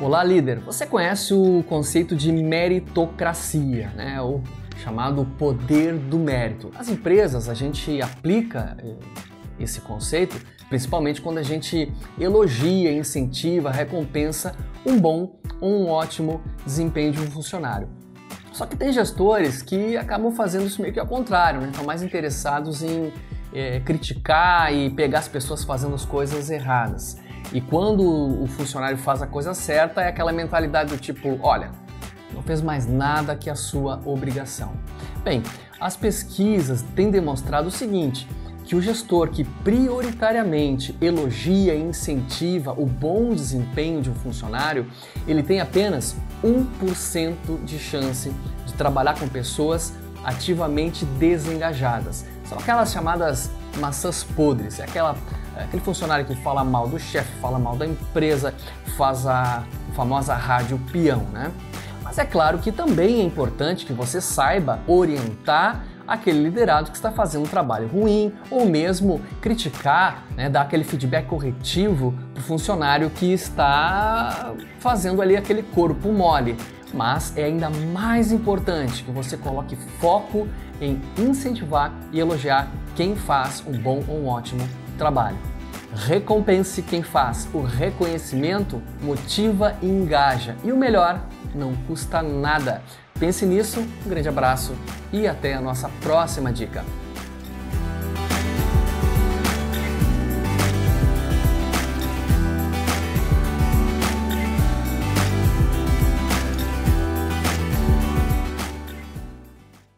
Olá, líder! Você conhece o conceito de meritocracia, né? o chamado poder do mérito. As empresas, a gente aplica eh, esse conceito principalmente quando a gente elogia, incentiva, recompensa um bom ou um ótimo desempenho de um funcionário. Só que tem gestores que acabam fazendo isso meio que ao contrário, né? estão mais interessados em é, criticar e pegar as pessoas fazendo as coisas erradas. E quando o funcionário faz a coisa certa, é aquela mentalidade do tipo: olha, não fez mais nada que a sua obrigação. Bem, as pesquisas têm demonstrado o seguinte: que o gestor que prioritariamente elogia e incentiva o bom desempenho de um funcionário, ele tem apenas 1% de chance de trabalhar com pessoas ativamente desengajadas. São aquelas chamadas maçãs podres, é aquela, é aquele funcionário que fala mal do chefe, fala mal da empresa, faz a famosa rádio peão, né? Mas é claro que também é importante que você saiba orientar aquele liderado que está fazendo um trabalho ruim ou mesmo criticar, né, dar aquele feedback corretivo para o funcionário que está fazendo ali aquele corpo mole. Mas é ainda mais importante que você coloque foco em incentivar e elogiar quem faz um bom ou um ótimo trabalho. Recompense quem faz. O reconhecimento motiva e engaja. E o melhor, não custa nada. Pense nisso, um grande abraço e até a nossa próxima dica.